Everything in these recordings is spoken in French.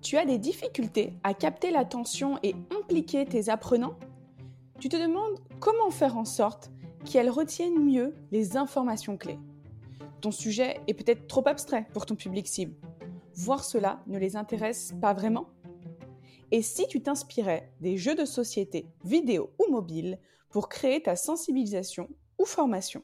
Tu as des difficultés à capter l'attention et impliquer tes apprenants? Tu te demandes comment faire en sorte qu'ils retiennent mieux les informations clés. Ton sujet est peut-être trop abstrait pour ton public cible. Voir cela ne les intéresse pas vraiment? Et si tu t'inspirais des jeux de société, vidéo ou mobile, pour créer ta sensibilisation ou formation?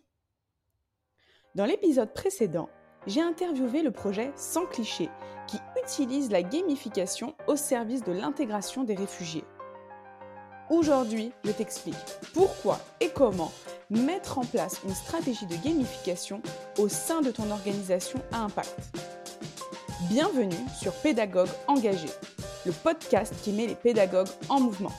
Dans l'épisode précédent, j'ai interviewé le projet Sans cliché qui utilise la gamification au service de l'intégration des réfugiés. Aujourd'hui, je t'explique pourquoi et comment mettre en place une stratégie de gamification au sein de ton organisation à impact. Bienvenue sur Pédagogue engagé, le podcast qui met les pédagogues en mouvement.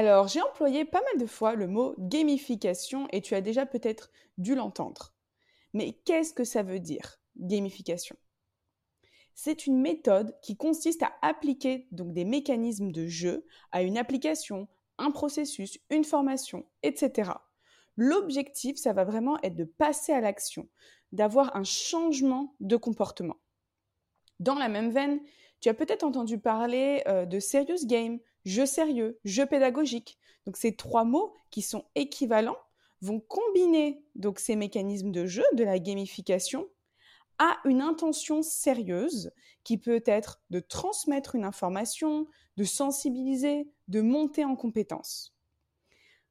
Alors, j'ai employé pas mal de fois le mot gamification et tu as déjà peut-être dû l'entendre. Mais qu'est-ce que ça veut dire, gamification? C'est une méthode qui consiste à appliquer donc des mécanismes de jeu à une application, un processus, une formation, etc. L'objectif, ça va vraiment être de passer à l'action, d'avoir un changement de comportement. Dans la même veine, tu as peut-être entendu parler euh, de serious game, jeu sérieux, jeu pédagogique. Donc ces trois mots qui sont équivalents vont combiner donc ces mécanismes de jeu, de la gamification, à une intention sérieuse qui peut être de transmettre une information, de sensibiliser, de monter en compétence.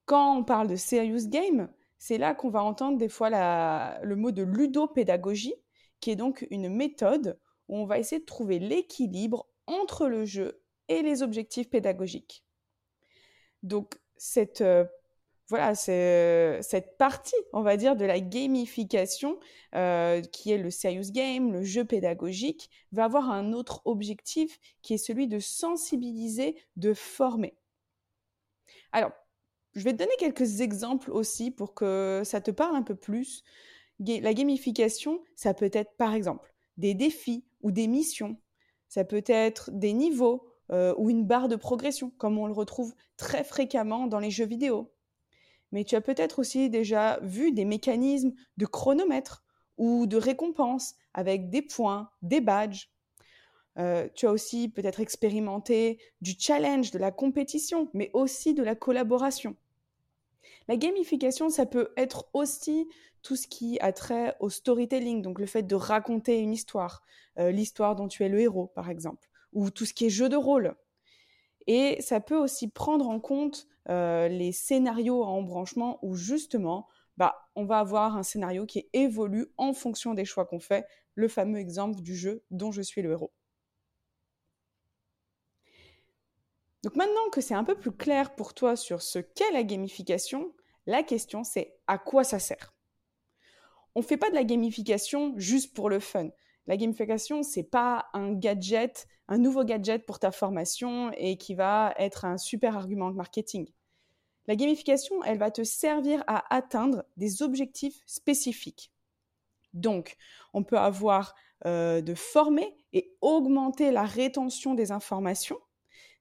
Quand on parle de serious game, c'est là qu'on va entendre des fois le mot de ludopédagogie, qui est donc une méthode où on va essayer de trouver l'équilibre entre le jeu et les objectifs pédagogiques. Donc cette euh, cette partie, on va dire, de la gamification, euh, qui est le serious game, le jeu pédagogique, va avoir un autre objectif qui est celui de sensibiliser, de former. Alors, je vais te donner quelques exemples aussi pour que ça te parle un peu plus. La gamification, ça peut être par exemple des défis ou des missions. Ça peut être des niveaux euh, ou une barre de progression, comme on le retrouve très fréquemment dans les jeux vidéo mais tu as peut-être aussi déjà vu des mécanismes de chronomètre ou de récompense avec des points, des badges. Euh, tu as aussi peut-être expérimenté du challenge, de la compétition, mais aussi de la collaboration. La gamification, ça peut être aussi tout ce qui a trait au storytelling, donc le fait de raconter une histoire, euh, l'histoire dont tu es le héros par exemple, ou tout ce qui est jeu de rôle. Et ça peut aussi prendre en compte euh, les scénarios à embranchement où justement, bah, on va avoir un scénario qui évolue en fonction des choix qu'on fait, le fameux exemple du jeu dont je suis le héros. Donc maintenant que c'est un peu plus clair pour toi sur ce qu'est la gamification, la question c'est à quoi ça sert? On ne fait pas de la gamification juste pour le fun. La gamification, c'est pas un gadget, un nouveau gadget pour ta formation et qui va être un super argument de marketing. La gamification, elle va te servir à atteindre des objectifs spécifiques. Donc, on peut avoir euh, de former et augmenter la rétention des informations,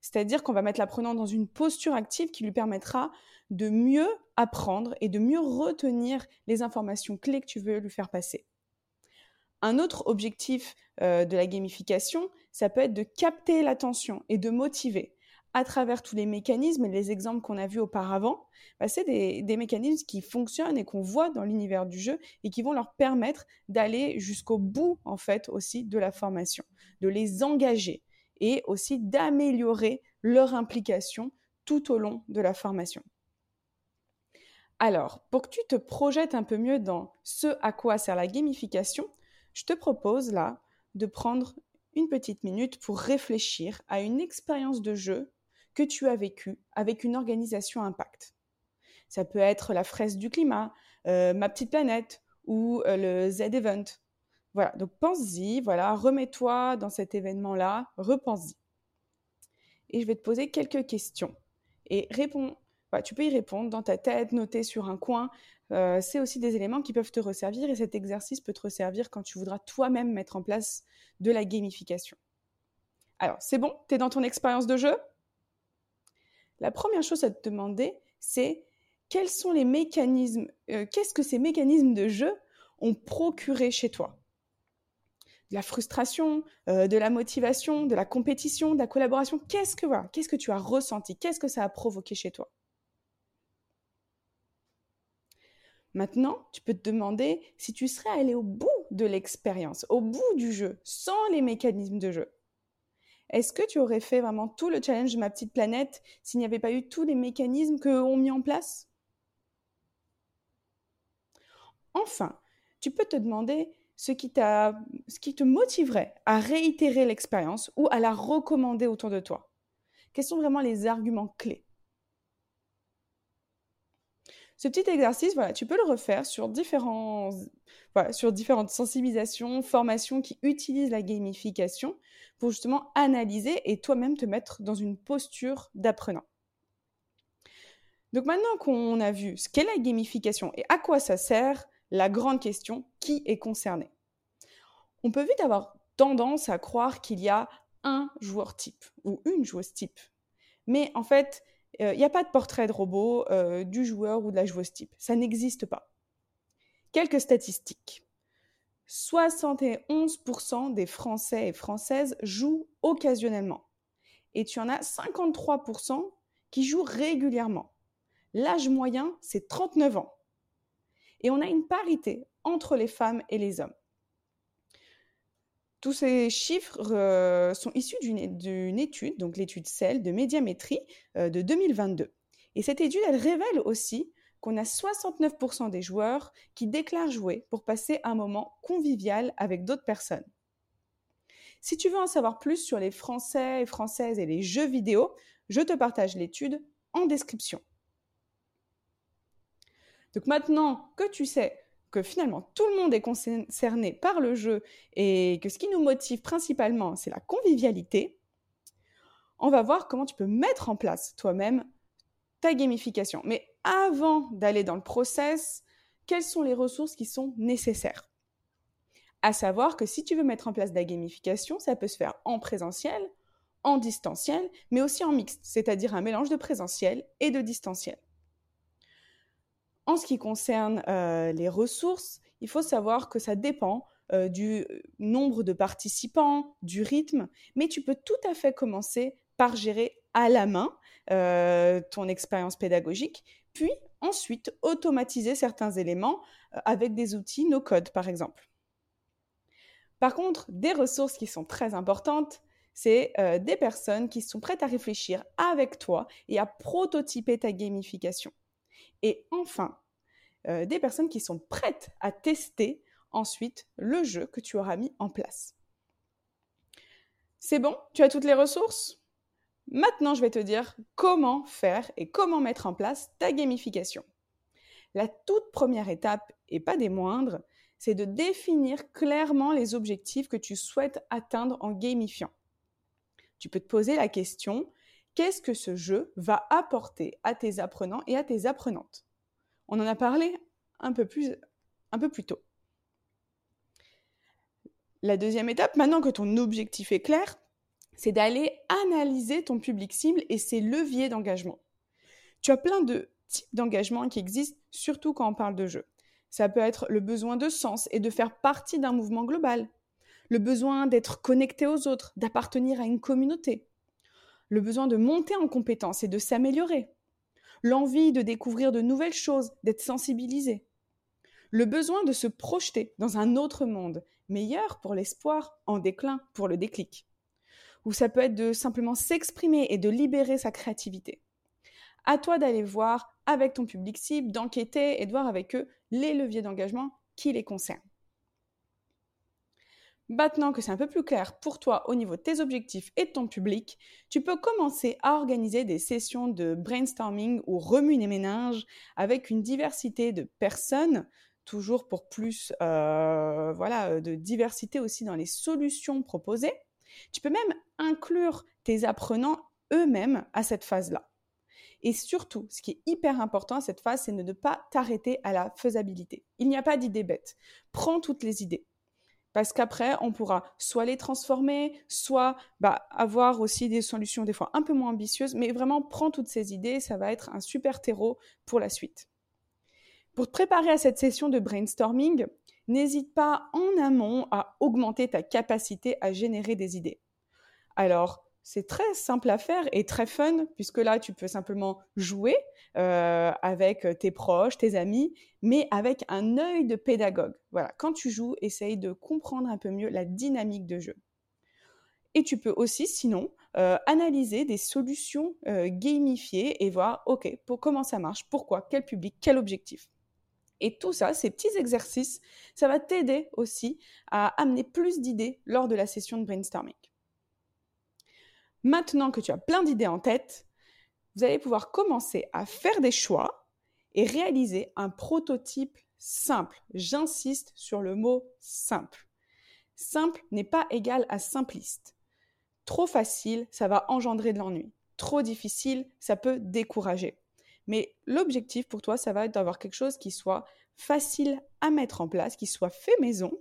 c'est-à-dire qu'on va mettre l'apprenant dans une posture active qui lui permettra de mieux apprendre et de mieux retenir les informations clés que tu veux lui faire passer. Un autre objectif euh, de la gamification, ça peut être de capter l'attention et de motiver à travers tous les mécanismes et les exemples qu'on a vus auparavant, bah, c'est des, des, mécanismes qui fonctionnent et qu'on voit dans l'univers du jeu et qui vont leur permettre d'aller jusqu'au bout, en fait, aussi de la formation, de les engager et aussi d'améliorer leur implication tout au long de la formation. Alors, pour que tu te projettes un peu mieux dans ce à quoi sert la gamification, je te propose là de prendre une petite minute pour réfléchir à une expérience de jeu que tu as vécue avec une organisation impact. Ça peut être la fraise du climat, euh, ma petite planète ou euh, le Z-Event. Voilà, donc pense-y, voilà, remets-toi dans cet événement-là, repense-y. Et je vais te poser quelques questions. Et réponds, tu peux y répondre dans ta tête, noter sur un coin. Euh, c'est aussi des éléments qui peuvent te resservir et cet exercice peut te resservir quand tu voudras toi-même mettre en place de la gamification. Alors, c'est bon? Tu es dans ton expérience de jeu? La première chose à te demander, c'est quels sont les mécanismes, euh, qu'est-ce que ces mécanismes de jeu ont procuré chez toi? La frustration, euh, de la motivation, de la compétition, de la collaboration? Qu'est-ce que tu as ressenti? Qu'est-ce que ça a provoqué chez toi? Maintenant, tu peux te demander si tu serais allé au bout de l'expérience, au bout du jeu, sans les mécanismes de jeu. Est-ce que tu aurais fait vraiment tout le challenge de ma petite planète s'il n'y avait pas eu tous les mécanismes que ont mis en place? Enfin, tu peux te demander ce qui, ce qui te motiverait à réitérer l'expérience ou à la recommander autour de toi. Quels sont vraiment les arguments clés? Ce petit exercice, voilà, tu peux le refaire sur, différents, sur différentes sensibilisations, formations qui utilisent la gamification pour justement analyser et toi-même te mettre dans une posture d'apprenant. Donc maintenant qu'on a vu ce qu'est la gamification et à quoi ça sert, la grande question, qui est concerné? On peut vite avoir tendance à croire qu'il y a un joueur type ou une joueuse type. Mais en fait, il n'y a pas de portrait de robot du joueur ou de la joueuse type. Ça n'existe pas. Quelques statistiques. 71% des Français et Françaises jouent occasionnellement. Et tu en as 53% qui jouent régulièrement. L'âge moyen, c'est 39 ans. Et on a une parité entre les femmes et les hommes. Tous ces chiffres euh, sont issus d'une étude, donc l'étude CEL de médiamétrie euh, de 2022. Et cette étude, elle révèle aussi qu'on a 69% des joueurs qui déclarent jouer pour passer un moment convivial avec d'autres personnes. Si tu veux en savoir plus sur les Français Françaises et les jeux vidéo, je te partage l'étude en description. Donc maintenant que tu sais que finalement tout le monde est concerné par le jeu et que ce qui nous motive principalement, c'est la convivialité, on va voir comment tu peux mettre en place toi-même ta gamification. Mais avant d'aller dans le process, quelles sont les ressources qui sont nécessaires? À savoir que si tu veux mettre en place de la gamification, ça peut se faire en présentiel, en distanciel, mais aussi en mixte, c'est-à-dire un mélange de présentiel et de distanciel. En ce qui concerne euh, les ressources, il faut savoir que ça dépend euh, du nombre de participants, du rythme, mais tu peux tout à fait commencer par gérer à la main euh, ton expérience pédagogique, puis ensuite automatiser certains éléments avec des outils no-code, par exemple. Par contre, des ressources qui sont très importantes, c'est des personnes qui sont prêtes à réfléchir avec toi et à prototyper ta gamification. Et enfin, euh, des personnes qui sont prêtes à tester ensuite le jeu que tu auras mis en place. C'est bon? Tu as toutes les ressources? Maintenant, je vais te dire comment faire et comment mettre en place ta gamification. La toute première étape, et pas des moindres, c'est de définir clairement les objectifs que tu souhaites atteindre en gamifiant. Tu peux te poser la question, qu'est-ce que ce jeu va apporter à tes apprenants et à tes apprenantes? On en a parlé un peu plus, tôt. La deuxième étape, maintenant que ton objectif est clair, c'est d'aller analyser ton public cible et ses leviers d'engagement. Tu as plein de types d'engagement qui existent, surtout quand on parle de jeu. Ça peut être le besoin de sens et de faire partie d'un mouvement global, le besoin d'être connecté aux autres, d'appartenir à une communauté, le besoin de monter en compétence et de s'améliorer, l'envie de découvrir de nouvelles choses, d'être sensibilisé, le besoin de se projeter dans un autre monde, meilleur pour l'espoir, en déclin pour le déclic. Ou ça peut être de simplement s'exprimer et de libérer sa créativité. À toi d'aller voir avec ton public cible, d'enquêter et de voir avec eux les leviers d'engagement qui les concernent. Maintenant que c'est un peu plus clair pour toi au niveau de tes objectifs et de ton public, tu peux commencer à organiser des sessions de brainstorming ou remue et ménage avec une diversité de personnes, toujours pour plus euh, voilà, de diversité aussi dans les solutions proposées. Tu peux même inclure tes apprenants eux-mêmes à cette phase-là. Et surtout, ce qui est hyper important à cette phase, c'est de ne pas t'arrêter à la faisabilité. Il n'y a pas d'idée bête. Prends toutes les idées. Parce qu'après, on pourra soit les transformer, soit bah, avoir aussi des solutions des fois un peu moins ambitieuses, mais vraiment prends toutes ces idées, ça va être un super terreau pour la suite. Pour te préparer à cette session de brainstorming, n'hésite pas en amont à augmenter ta capacité à générer des idées. Alors, c'est très simple à faire et très fun, puisque là, tu peux simplement jouer euh, avec tes proches, tes amis, mais avec un œil de pédagogue. Voilà, quand tu joues, essaye de comprendre un peu mieux la dynamique de jeu. Et tu peux aussi, sinon, euh, analyser des solutions euh, gamifiées et voir, OK, pour, comment ça marche, pourquoi, quel public, quel objectif. Et tout ça, ces petits exercices, ça va t'aider aussi à amener plus d'idées lors de la session de brainstorming. Maintenant que tu as plein d'idées en tête, vous allez pouvoir commencer à faire des choix et réaliser un prototype simple. J'insiste sur le mot simple. Simple n'est pas égal à simpliste. Trop facile, ça va engendrer de l'ennui. Trop difficile, ça peut décourager. Mais l'objectif pour toi, ça va être d'avoir quelque chose qui soit facile à mettre en place, qui soit fait maison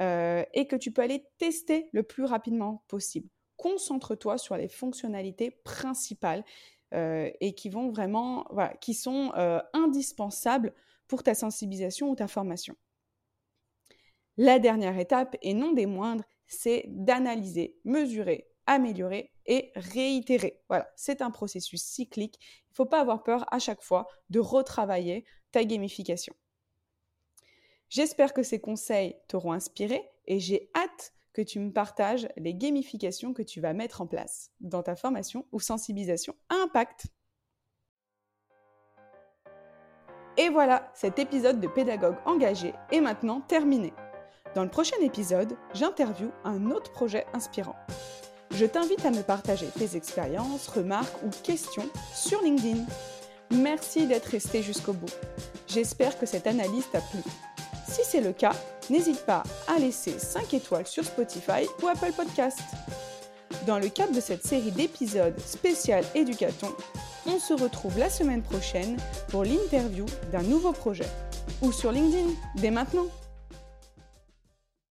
euh, et que tu peux aller tester le plus rapidement possible. Concentre-toi sur les fonctionnalités principales euh, et qui vont vraiment, sont euh, indispensables pour ta sensibilisation ou ta formation. La dernière étape, et non des moindres, c'est d'analyser, mesurer, améliorer et réitérer. Voilà, c'est un processus cyclique. Il ne faut pas avoir peur à chaque fois de retravailler ta gamification. J'espère que ces conseils t'auront inspiré et j'ai hâte que tu me partages les gamifications que tu vas mettre en place dans ta formation ou sensibilisation à impact. Et voilà, cet épisode de Pédagogue engagé est maintenant terminé. Dans le prochain épisode, j'interviewe un autre projet inspirant. Je t'invite à me partager tes expériences, remarques ou questions sur LinkedIn. Merci d'être resté jusqu'au bout. J'espère que cette analyse t'a plu. Si c'est le cas, n'hésite pas à laisser 5 étoiles sur Spotify ou Apple Podcast. Dans le cadre de cette série d'épisodes spécial Éducaton, on se retrouve la semaine prochaine pour l'interview d'un nouveau projet. Ou sur LinkedIn, dès maintenant.